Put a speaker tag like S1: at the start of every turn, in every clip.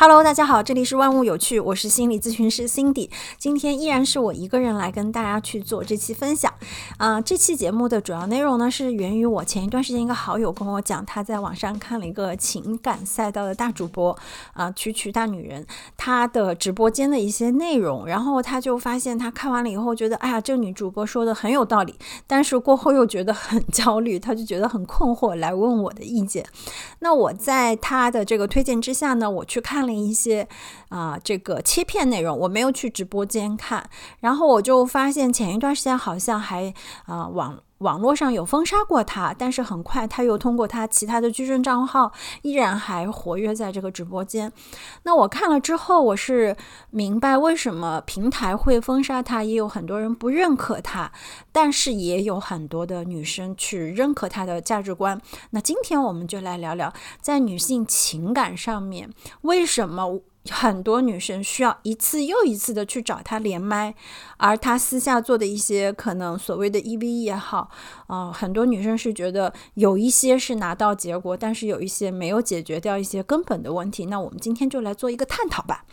S1: Hello，大家好，这里是万物有趣，我是心理咨询师 Cindy。今天依然是我一个人来跟大家去做这期分享。啊，这期节目的主要内容呢是源于我前一段时间一个好友跟我讲，他在网上看了一个情感赛道的大主播啊，曲曲大女人，她的直播间的一些内容，然后他就发现他看完了以后觉得，哎呀，这个女主播说的很有道理，但是过后又觉得很焦虑，他就觉得很困惑，来问我的意见。那我在他的这个推荐之下呢，我去看了。一些啊，这个切片内容我没有去直播间看，然后我就发现前一段时间好像还啊网。网络上有封杀过他，但是很快他又通过他其他的矩阵账号，依然还活跃在这个直播间。那我看了之后，我是明白为什么平台会封杀他，也有很多人不认可他，但是也有很多的女生去认可他的价值观。那今天我们就来聊聊，在女性情感上面，为什么？很多女生需要一次又一次的去找他连麦，而他私下做的一些可能所谓的 EVE 也好，啊，很多女生是觉得有一些是拿到结果，但是有一些没有解决掉一些根本的问题。那我们今天就来做一个探讨吧。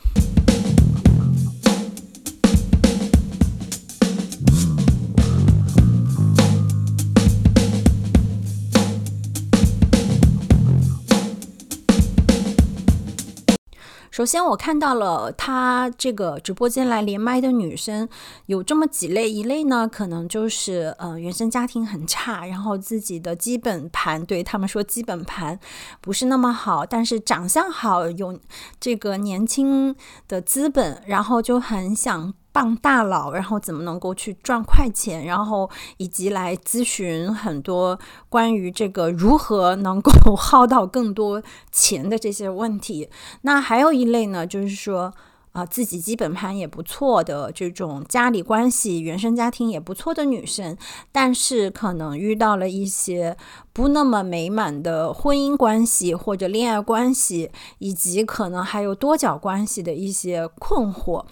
S1: 首先，我看到了他这个直播间来连麦的女生有这么几类，一类呢，可能就是呃原生家庭很差，然后自己的基本盘对他们说基本盘不是那么好，但是长相好，有这个年轻的资本，然后就很想。当大佬，然后怎么能够去赚快钱，然后以及来咨询很多关于这个如何能够 耗到更多钱的这些问题。那还有一类呢，就是说啊，自己基本盘也不错的这种家里关系、原生家庭也不错的女生，但是可能遇到了一些不那么美满的婚姻关系或者恋爱关系，以及可能还有多角关系的一些困惑。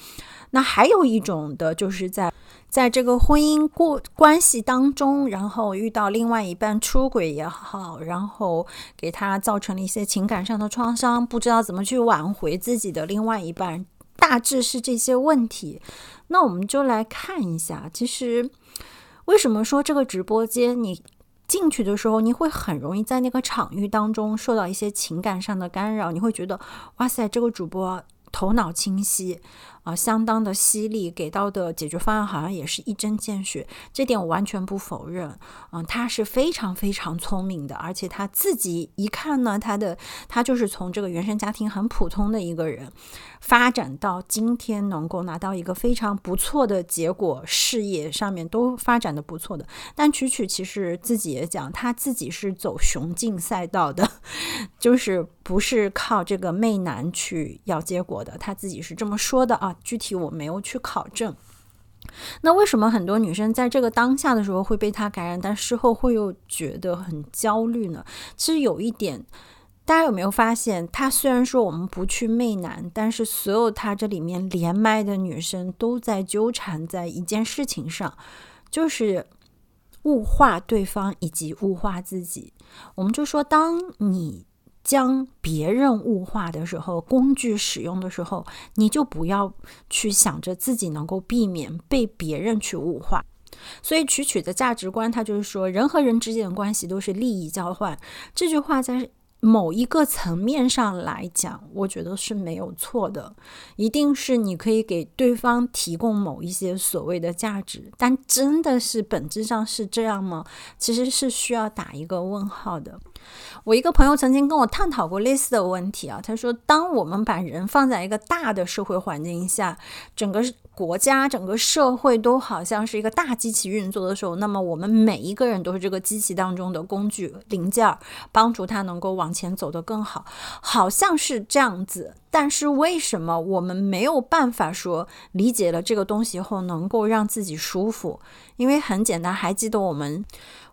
S1: 那还有一种的，就是在在这个婚姻过关系当中，然后遇到另外一半出轨也好，然后给他造成了一些情感上的创伤，不知道怎么去挽回自己的另外一半，大致是这些问题。那我们就来看一下，其实为什么说这个直播间你进去的时候，你会很容易在那个场域当中受到一些情感上的干扰，你会觉得哇塞，这个主播头脑清晰。啊，相当的犀利，给到的解决方案好像也是一针见血，这点我完全不否认。嗯，他是非常非常聪明的，而且他自己一看呢，他的他就是从这个原生家庭很普通的一个人，发展到今天能够拿到一个非常不错的结果，事业上面都发展的不错的。但曲曲其实自己也讲，他自己是走雄竞赛道的，就是不是靠这个媚男去要结果的，他自己是这么说的啊。具体我没有去考证，那为什么很多女生在这个当下的时候会被他感染，但事后会又觉得很焦虑呢？其实有一点，大家有没有发现，他虽然说我们不去媚男，但是所有他这里面连麦的女生都在纠缠在一件事情上，就是物化对方以及物化自己。我们就说，当你。将别人物化的时候，工具使用的时候，你就不要去想着自己能够避免被别人去物化。所以，曲曲的价值观，他就是说，人和人之间的关系都是利益交换。这句话在。某一个层面上来讲，我觉得是没有错的，一定是你可以给对方提供某一些所谓的价值，但真的是本质上是这样吗？其实是需要打一个问号的。我一个朋友曾经跟我探讨过类似的问题啊，他说，当我们把人放在一个大的社会环境下，整个国家、整个社会都好像是一个大机器运作的时候，那么我们每一个人都是这个机器当中的工具零件，帮助它能够往前走得更好，好像是这样子。但是为什么我们没有办法说理解了这个东西后能够让自己舒服？因为很简单，还记得我们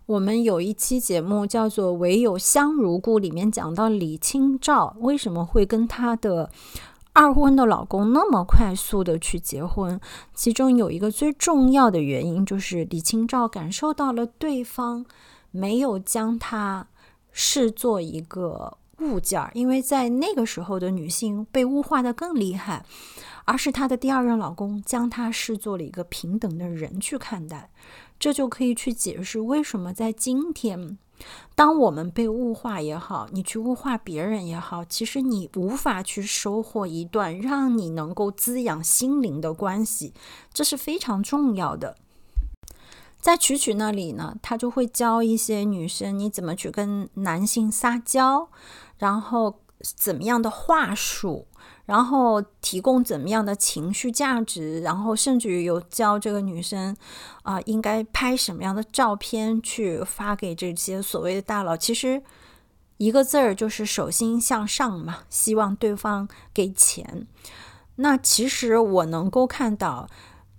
S1: 我们有一期节目叫做《唯有香如故》，里面讲到李清照为什么会跟她的。二婚的老公那么快速的去结婚，其中有一个最重要的原因就是李清照感受到了对方没有将他视作一个物件儿，因为在那个时候的女性被物化的更厉害，而是她的第二任老公将她视作了一个平等的人去看待，这就可以去解释为什么在今天。当我们被物化也好，你去物化别人也好，其实你无法去收获一段让你能够滋养心灵的关系，这是非常重要的。在曲曲那里呢，他就会教一些女生你怎么去跟男性撒娇，然后怎么样的话术。然后提供怎么样的情绪价值，然后甚至于有教这个女生啊，应该拍什么样的照片去发给这些所谓的大佬。其实一个字儿就是手心向上嘛，希望对方给钱。那其实我能够看到，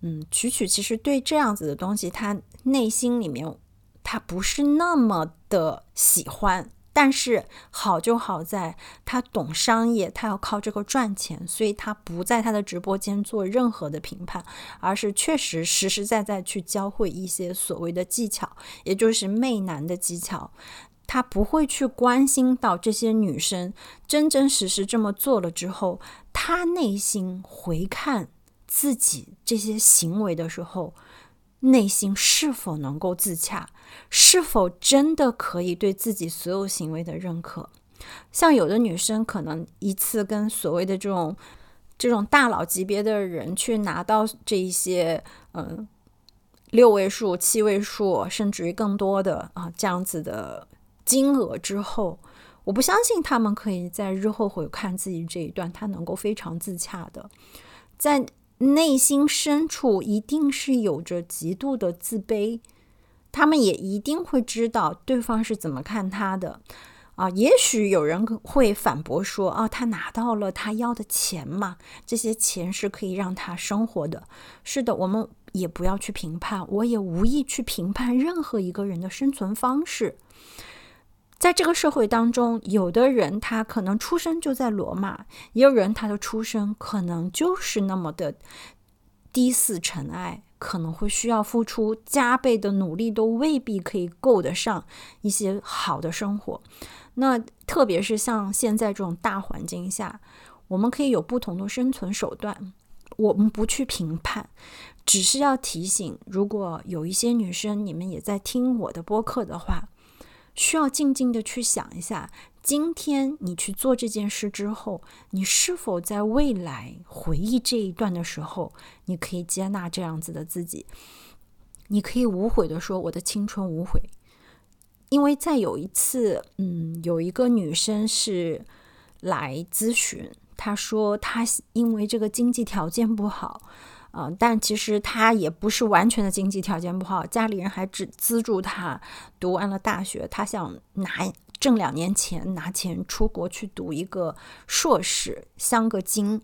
S1: 嗯，曲曲其实对这样子的东西，他内心里面他不是那么的喜欢。但是好就好在他懂商业，他要靠这个赚钱，所以他不在他的直播间做任何的评判，而是确实实实在在去教会一些所谓的技巧，也就是媚男的技巧。他不会去关心到这些女生真真实实这么做了之后，他内心回看自己这些行为的时候。内心是否能够自洽？是否真的可以对自己所有行为的认可？像有的女生可能一次跟所谓的这种这种大佬级别的人去拿到这一些嗯六位数、七位数，甚至于更多的啊这样子的金额之后，我不相信他们可以在日后回看自己这一段，他能够非常自洽的在。内心深处一定是有着极度的自卑，他们也一定会知道对方是怎么看他的啊。也许有人会反驳说：“啊，他拿到了他要的钱嘛，这些钱是可以让他生活的。”是的，我们也不要去评判，我也无意去评判任何一个人的生存方式。在这个社会当中，有的人他可能出生就在罗马，也有人他的出生可能就是那么的低似尘埃，可能会需要付出加倍的努力，都未必可以够得上一些好的生活。那特别是像现在这种大环境下，我们可以有不同的生存手段，我们不去评判，只是要提醒，如果有一些女生你们也在听我的播客的话。需要静静的去想一下，今天你去做这件事之后，你是否在未来回忆这一段的时候，你可以接纳这样子的自己，你可以无悔的说我的青春无悔。因为在有一次，嗯，有一个女生是来咨询，她说她因为这个经济条件不好。啊，但其实他也不是完全的经济条件不好，家里人还只资助他读完了大学。他想拿挣两年钱，拿钱出国去读一个硕士，镶个金。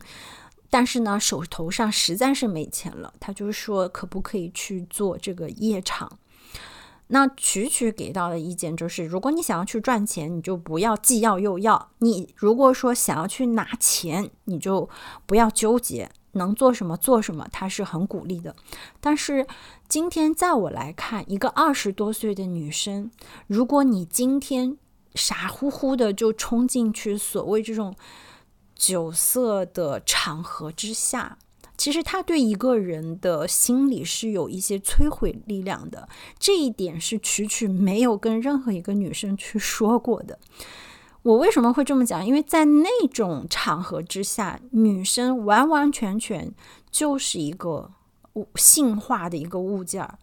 S1: 但是呢，手头上实在是没钱了，他就说可不可以去做这个夜场？那曲曲给到的意见就是，如果你想要去赚钱，你就不要既要又要。你如果说想要去拿钱，你就不要纠结。能做什么做什么，他是很鼓励的。但是今天在我来看，一个二十多岁的女生，如果你今天傻乎乎的就冲进去所谓这种酒色的场合之下，其实他对一个人的心理是有一些摧毁力量的。这一点是曲曲没有跟任何一个女生去说过的。我为什么会这么讲？因为在那种场合之下，女生完完全全就是一个物性化的一个物件儿。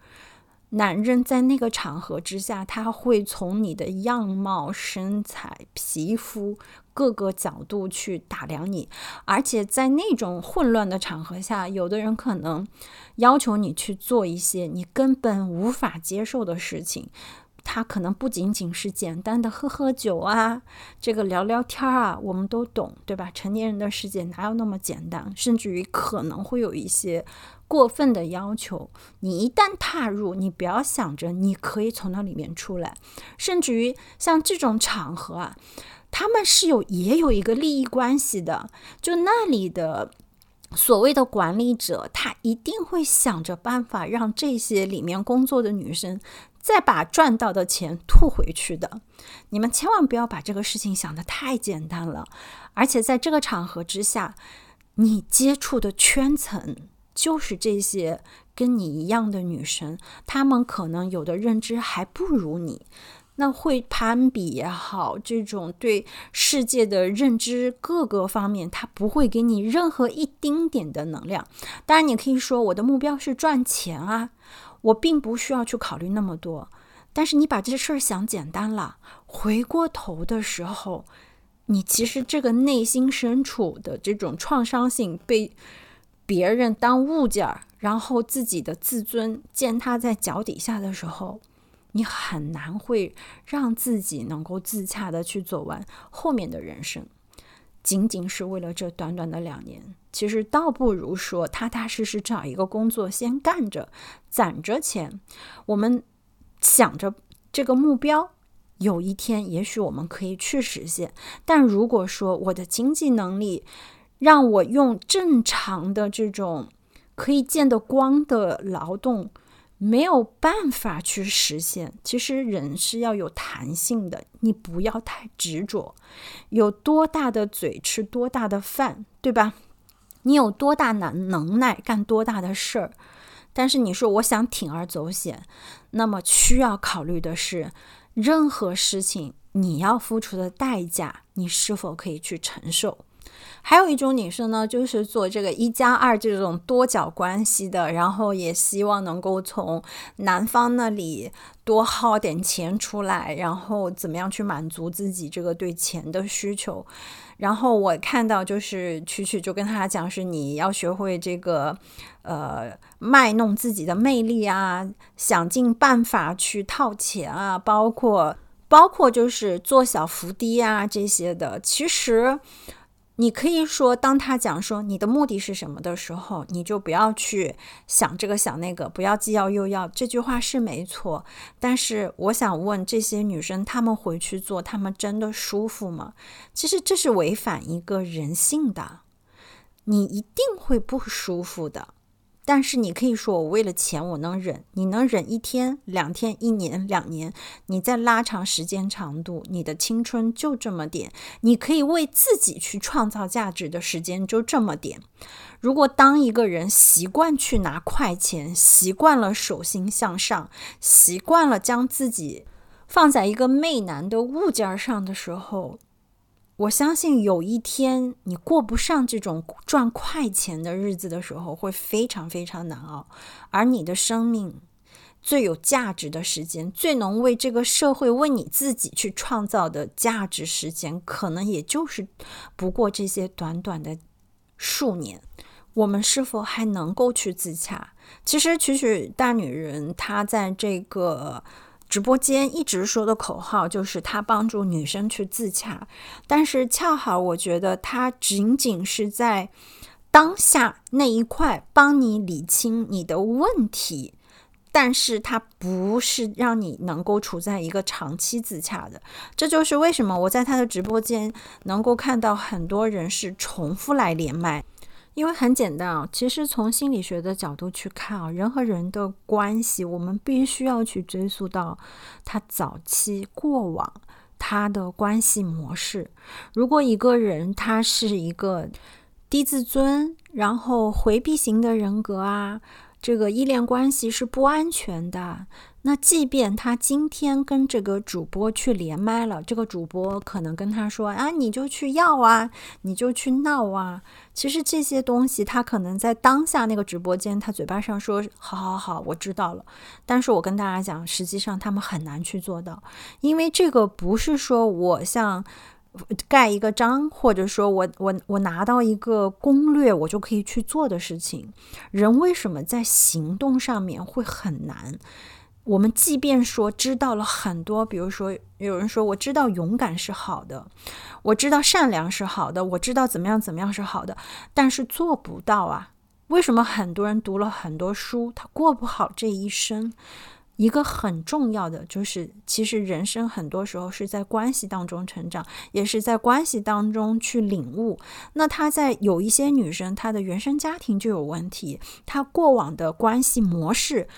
S1: 男人在那个场合之下，他会从你的样貌、身材、皮肤各个角度去打量你，而且在那种混乱的场合下，有的人可能要求你去做一些你根本无法接受的事情。他可能不仅仅是简单的喝喝酒啊，这个聊聊天啊，我们都懂，对吧？成年人的世界哪有那么简单？甚至于可能会有一些过分的要求。你一旦踏入，你不要想着你可以从那里面出来。甚至于像这种场合啊，他们是有也有一个利益关系的，就那里的所谓的管理者，他一定会想着办法让这些里面工作的女生。再把赚到的钱吐回去的。你们千万不要把这个事情想得太简单了。而且在这个场合之下，你接触的圈层就是这些跟你一样的女生，她们可能有的认知还不如你。那会攀比也好，这种对世界的认知各个方面，她不会给你任何一丁点的能量。当然，你可以说我的目标是赚钱啊，我并不需要去考虑那么多。但是你把这些事儿想简单了，回过头的时候，你其实这个内心深处的这种创伤性，被别人当物件儿，然后自己的自尊践踏在脚底下的时候。你很难会让自己能够自洽的去走完后面的人生，仅仅是为了这短短的两年，其实倒不如说踏踏实实找一个工作先干着，攒着钱。我们想着这个目标，有一天也许我们可以去实现。但如果说我的经济能力让我用正常的这种可以见得光的劳动，没有办法去实现。其实人是要有弹性的，你不要太执着。有多大的嘴吃多大的饭，对吧？你有多大能能耐干多大的事儿。但是你说我想铤而走险，那么需要考虑的是，任何事情你要付出的代价，你是否可以去承受？还有一种女生呢，就是做这个一加二这种多角关系的，然后也希望能够从男方那里多薅点钱出来，然后怎么样去满足自己这个对钱的需求。然后我看到就是曲曲就跟他讲，是你要学会这个呃卖弄自己的魅力啊，想尽办法去套钱啊，包括包括就是做小伏低啊这些的，其实。你可以说，当他讲说你的目的是什么的时候，你就不要去想这个想那个，不要既要又要。这句话是没错，但是我想问这些女生，她们回去做，她们真的舒服吗？其实这是违反一个人性的，你一定会不舒服的。但是你可以说，我为了钱我能忍，你能忍一天、两天、一年、两年，你再拉长时间长度，你的青春就这么点，你可以为自己去创造价值的时间就这么点。如果当一个人习惯去拿快钱，习惯了手心向上，习惯了将自己放在一个媚男的物件上的时候，我相信有一天你过不上这种赚快钱的日子的时候，会非常非常难熬。而你的生命最有价值的时间，最能为这个社会、为你自己去创造的价值时间，可能也就是不过这些短短的数年。我们是否还能够去自洽？其实，曲曲大女人她在这个。直播间一直说的口号就是他帮助女生去自洽，但是恰好我觉得他仅仅是在当下那一块帮你理清你的问题，但是他不是让你能够处在一个长期自洽的。这就是为什么我在他的直播间能够看到很多人是重复来连麦。因为很简单啊，其实从心理学的角度去看啊，人和人的关系，我们必须要去追溯到他早期过往他的关系模式。如果一个人他是一个低自尊，然后回避型的人格啊，这个依恋关系是不安全的。那即便他今天跟这个主播去连麦了，这个主播可能跟他说啊，你就去要啊，你就去闹啊。其实这些东西，他可能在当下那个直播间，他嘴巴上说好好好，我知道了。但是我跟大家讲，实际上他们很难去做到，因为这个不是说我像盖一个章，或者说我我我拿到一个攻略，我就可以去做的事情。人为什么在行动上面会很难？我们即便说知道了很多，比如说有人说我知道勇敢是好的，我知道善良是好的，我知道怎么样怎么样是好的，但是做不到啊。为什么很多人读了很多书，他过不好这一生？一个很重要的就是，其实人生很多时候是在关系当中成长，也是在关系当中去领悟。那他在有一些女生，她的原生家庭就有问题，她过往的关系模式。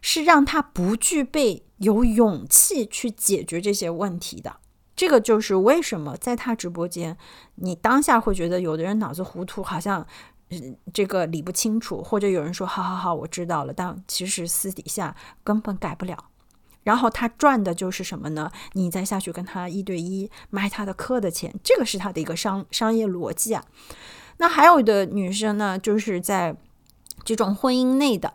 S1: 是让他不具备有勇气去解决这些问题的。这个就是为什么在他直播间，你当下会觉得有的人脑子糊涂，好像这个理不清楚，或者有人说好好好，我知道了，但其实私底下根本改不了。然后他赚的就是什么呢？你再下去跟他一对一卖他的课的钱，这个是他的一个商商业逻辑啊。那还有的女生呢，就是在这种婚姻内的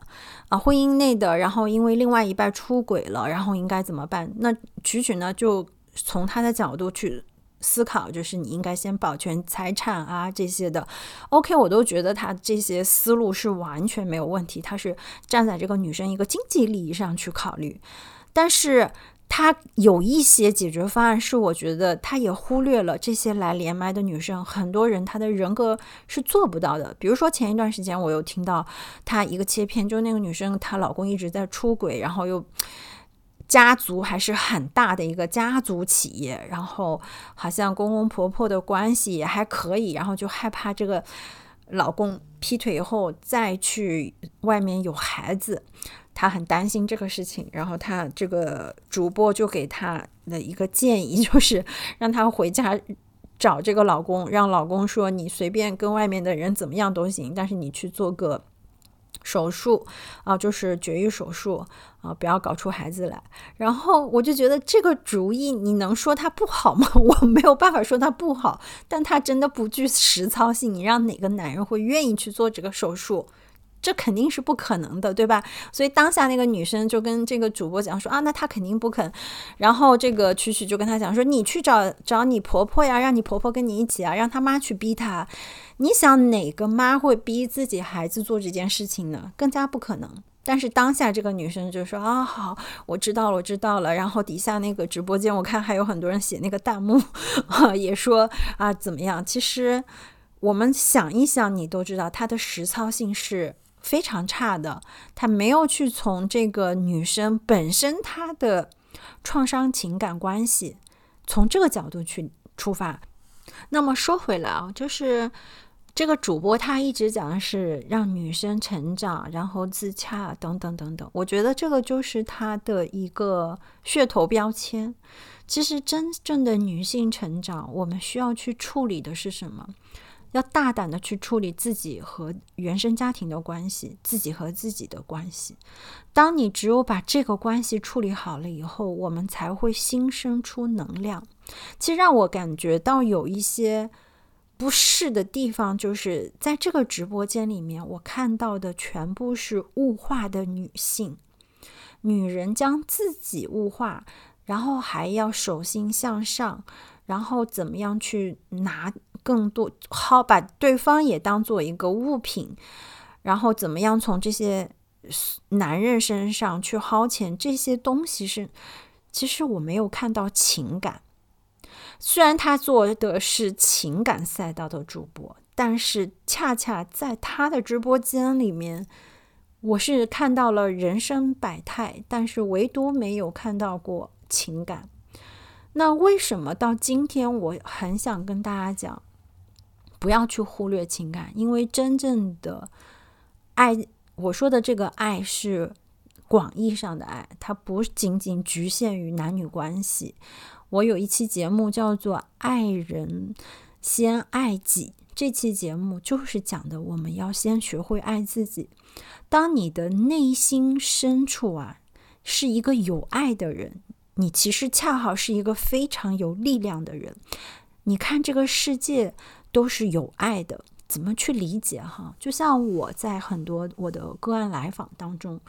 S1: 啊，婚姻内的，然后因为另外一半出轨了，然后应该怎么办？那曲曲呢，就从他的角度去思考，就是你应该先保全财产啊这些的。OK，我都觉得他这些思路是完全没有问题，他是站在这个女生一个经济利益上去考虑，但是。他有一些解决方案，是我觉得他也忽略了这些来连麦的女生，很多人她的人格是做不到的。比如说前一段时间，我有听到她一个切片，就那个女生她老公一直在出轨，然后又家族还是很大的一个家族企业，然后好像公公婆婆的关系也还可以，然后就害怕这个老公劈腿以后再去外面有孩子。她很担心这个事情，然后她这个主播就给她的一个建议，就是让她回家找这个老公，让老公说你随便跟外面的人怎么样都行，但是你去做个手术啊，就是绝育手术啊，不要搞出孩子来。然后我就觉得这个主意，你能说它不好吗？我没有办法说它不好，但它真的不具实操性。你让哪个男人会愿意去做这个手术？这肯定是不可能的，对吧？所以当下那个女生就跟这个主播讲说啊，那她肯定不肯。然后这个曲曲就跟她讲说，你去找找你婆婆呀，让你婆婆跟你一起啊，让她妈去逼她。你想哪个妈会逼自己孩子做这件事情呢？更加不可能。但是当下这个女生就说啊，好，我知道了，我知道了。然后底下那个直播间，我看还有很多人写那个弹幕啊，也说啊，怎么样？其实我们想一想，你都知道它的实操性是。非常差的，他没有去从这个女生本身她的创伤情感关系，从这个角度去出发。那么说回来啊，就是这个主播他一直讲的是让女生成长，然后自洽等等等等。我觉得这个就是他的一个噱头标签。其实真正的女性成长，我们需要去处理的是什么？要大胆的去处理自己和原生家庭的关系，自己和自己的关系。当你只有把这个关系处理好了以后，我们才会新生出能量。其实让我感觉到有一些不适的地方，就是在这个直播间里面，我看到的全部是物化的女性，女人将自己物化，然后还要手心向上，然后怎么样去拿。更多薅把对方也当做一个物品，然后怎么样从这些男人身上去薅钱？这些东西是，其实我没有看到情感。虽然他做的是情感赛道的主播，但是恰恰在他的直播间里面，我是看到了人生百态，但是唯独没有看到过情感。那为什么到今天我很想跟大家讲？不要去忽略情感，因为真正的爱，我说的这个爱是广义上的爱，它不仅仅局限于男女关系。我有一期节目叫做《爱人先爱己》，这期节目就是讲的我们要先学会爱自己。当你的内心深处啊是一个有爱的人，你其实恰好是一个非常有力量的人。你看这个世界。都是有爱的，怎么去理解哈？就像我在很多我的个案来访当中，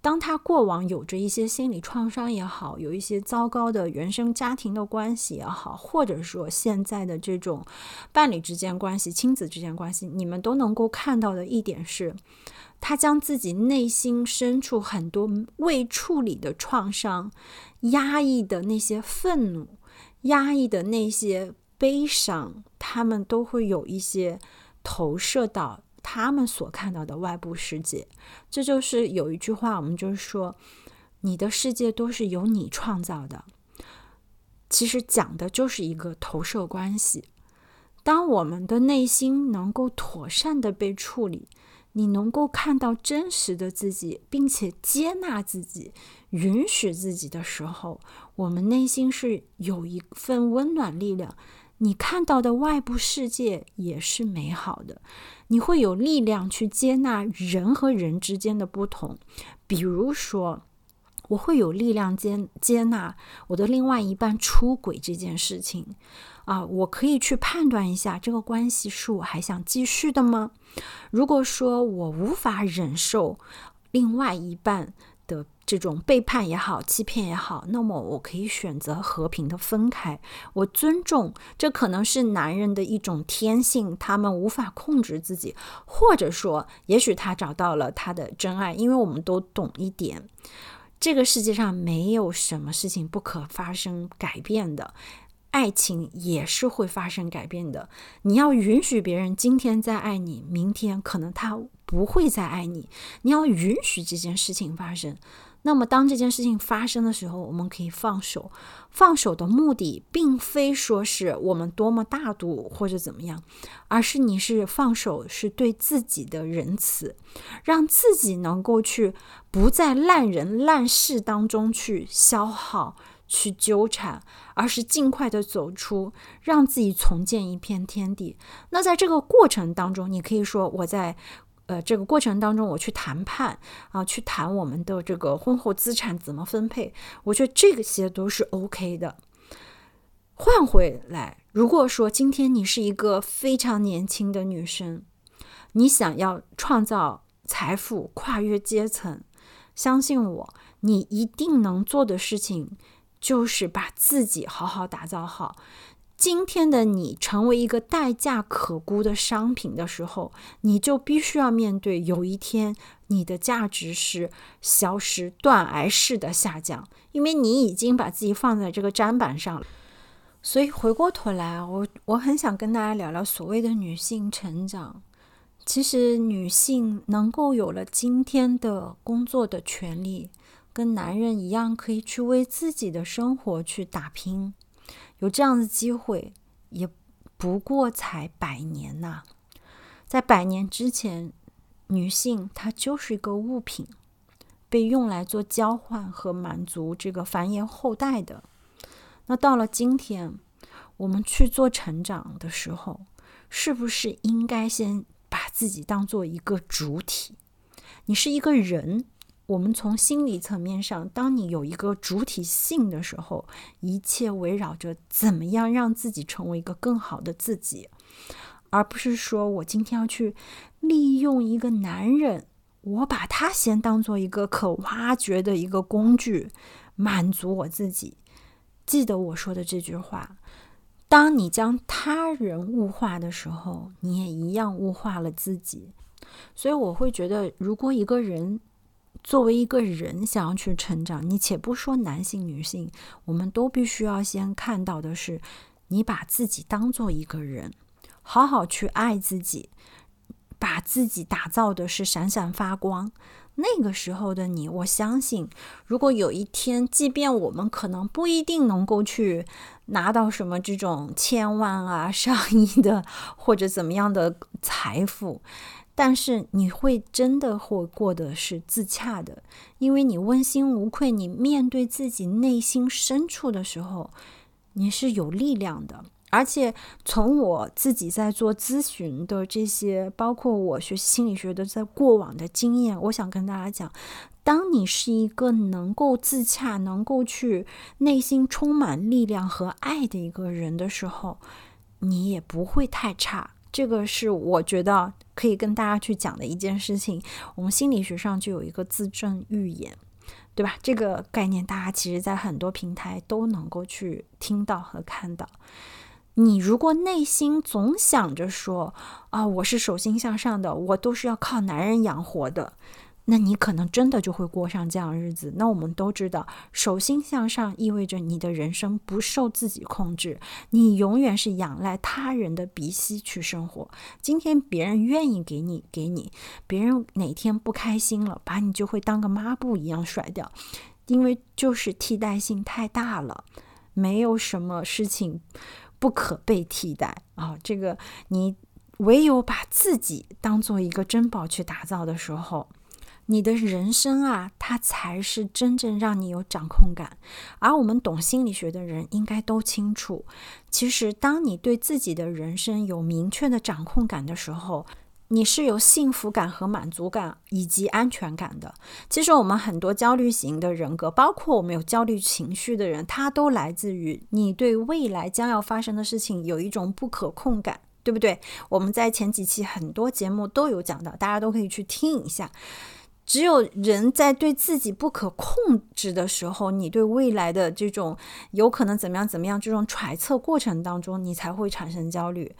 S1: 当他过往有着一些心理创伤也好，有一些糟糕的原生家庭的关系也好，或者说现在的这种伴侣之间关系、亲子之间关系，你们都能够看到的一点是，他将自己内心深处很多未处理的创伤、压抑的那些愤怒、压抑的那些。悲伤，他们都会有一些投射到他们所看到的外部世界。这就是有一句话，我们就是说，你的世界都是由你创造的。其实讲的就是一个投射关系。当我们的内心能够妥善的被处理，你能够看到真实的自己，并且接纳自己、允许自己的时候，我们内心是有一份温暖力量。你看到的外部世界也是美好的，你会有力量去接纳人和人之间的不同。比如说，我会有力量接接纳我的另外一半出轨这件事情啊，我可以去判断一下这个关系是我还想继续的吗？如果说我无法忍受另外一半，这种背叛也好，欺骗也好，那么我可以选择和平的分开。我尊重，这可能是男人的一种天性，他们无法控制自己，或者说，也许他找到了他的真爱。因为我们都懂一点，这个世界上没有什么事情不可发生改变的。爱情也是会发生改变的。你要允许别人今天在爱你，明天可能他不会再爱你。你要允许这件事情发生。那么，当这件事情发生的时候，我们可以放手。放手的目的，并非说是我们多么大度或者怎么样，而是你是放手，是对自己的仁慈，让自己能够去不在烂人烂事当中去消耗。去纠缠，而是尽快的走出，让自己重建一片天地。那在这个过程当中，你可以说我在呃这个过程当中，我去谈判啊，去谈我们的这个婚后资产怎么分配，我觉得这些都是 OK 的。换回来，如果说今天你是一个非常年轻的女生，你想要创造财富，跨越阶层，相信我，你一定能做的事情。就是把自己好好打造好。今天的你成为一个代价可估的商品的时候，你就必须要面对有一天你的价值是消失、断崖式的下降，因为你已经把自己放在这个砧板上了。所以回过头来，我我很想跟大家聊聊所谓的女性成长。其实，女性能够有了今天的工作的权利。跟男人一样，可以去为自己的生活去打拼，有这样的机会，也不过才百年呐。在百年之前，女性她就是一个物品，被用来做交换和满足这个繁衍后代的。那到了今天，我们去做成长的时候，是不是应该先把自己当做一个主体？你是一个人。我们从心理层面上，当你有一个主体性的时候，一切围绕着怎么样让自己成为一个更好的自己，而不是说我今天要去利用一个男人，我把他先当做一个可挖掘的一个工具，满足我自己。记得我说的这句话：当你将他人物化的时候，你也一样物化了自己。所以我会觉得，如果一个人，作为一个人想要去成长，你且不说男性、女性，我们都必须要先看到的是，你把自己当做一个人，好好去爱自己，把自己打造的是闪闪发光。那个时候的你，我相信，如果有一天，即便我们可能不一定能够去拿到什么这种千万啊、上亿的或者怎么样的财富。但是你会真的会过得是自洽的，因为你问心无愧，你面对自己内心深处的时候，你是有力量的。而且从我自己在做咨询的这些，包括我学习心理学的在过往的经验，我想跟大家讲，当你是一个能够自洽、能够去内心充满力量和爱的一个人的时候，你也不会太差。这个是我觉得可以跟大家去讲的一件事情。我们心理学上就有一个自证预言，对吧？这个概念大家其实在很多平台都能够去听到和看到。你如果内心总想着说啊，我是手心向上的，我都是要靠男人养活的。那你可能真的就会过上这样日子。那我们都知道，手心向上意味着你的人生不受自己控制，你永远是仰赖他人的鼻息去生活。今天别人愿意给你，给你；别人哪天不开心了，把你就会当个抹布一样甩掉，因为就是替代性太大了，没有什么事情不可被替代啊。这个你。唯有把自己当做一个珍宝去打造的时候，你的人生啊，它才是真正让你有掌控感。而我们懂心理学的人应该都清楚，其实当你对自己的人生有明确的掌控感的时候，你是有幸福感和满足感以及安全感的。其实我们很多焦虑型的人格，包括我们有焦虑情绪的人，他都来自于你对未来将要发生的事情有一种不可控感，对不对？我们在前几期很多节目都有讲到，大家都可以去听一下。只有人在对自己不可控制的时候，你对未来的这种有可能怎么样怎么样这种揣测过程当中，你才会产生焦虑。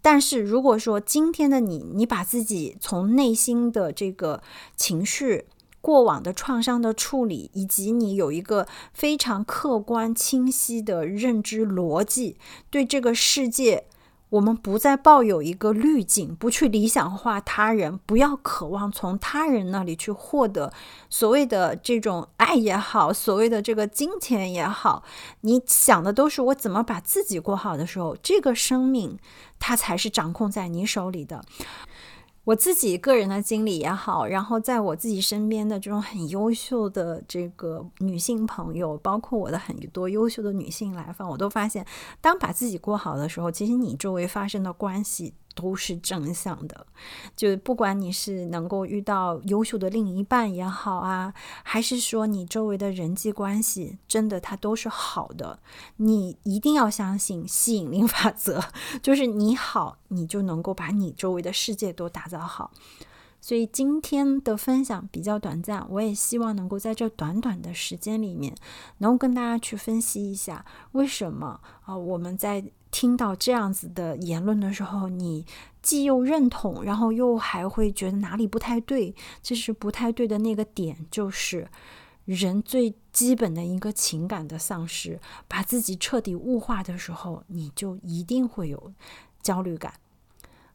S1: 但是如果说今天的你，你把自己从内心的这个情绪、过往的创伤的处理，以及你有一个非常客观清晰的认知逻辑，对这个世界。我们不再抱有一个滤镜，不去理想化他人，不要渴望从他人那里去获得所谓的这种爱也好，所谓的这个金钱也好，你想的都是我怎么把自己过好的时候，这个生命它才是掌控在你手里的。我自己个人的经历也好，然后在我自己身边的这种很优秀的这个女性朋友，包括我的很多优秀的女性来访，我都发现，当把自己过好的时候，其实你周围发生的关系。都是正向的，就不管你是能够遇到优秀的另一半也好啊，还是说你周围的人际关系，真的它都是好的。你一定要相信吸引力法则，就是你好，你就能够把你周围的世界都打造好。所以今天的分享比较短暂，我也希望能够在这短短的时间里面，能够跟大家去分析一下，为什么啊我们在。听到这样子的言论的时候，你既又认同，然后又还会觉得哪里不太对。其实不太对的那个点，就是人最基本的一个情感的丧失，把自己彻底物化的时候，你就一定会有焦虑感。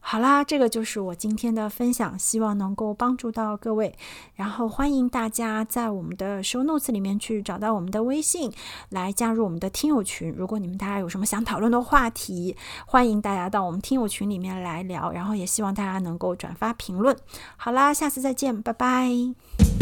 S1: 好啦，这个就是我今天的分享，希望能够帮助到各位。然后欢迎大家在我们的 show notes 里面去找到我们的微信，来加入我们的听友群。如果你们大家有什么想讨论的话题，欢迎大家到我们听友群里面来聊。然后也希望大家能够转发评论。好啦，下次再见，拜拜。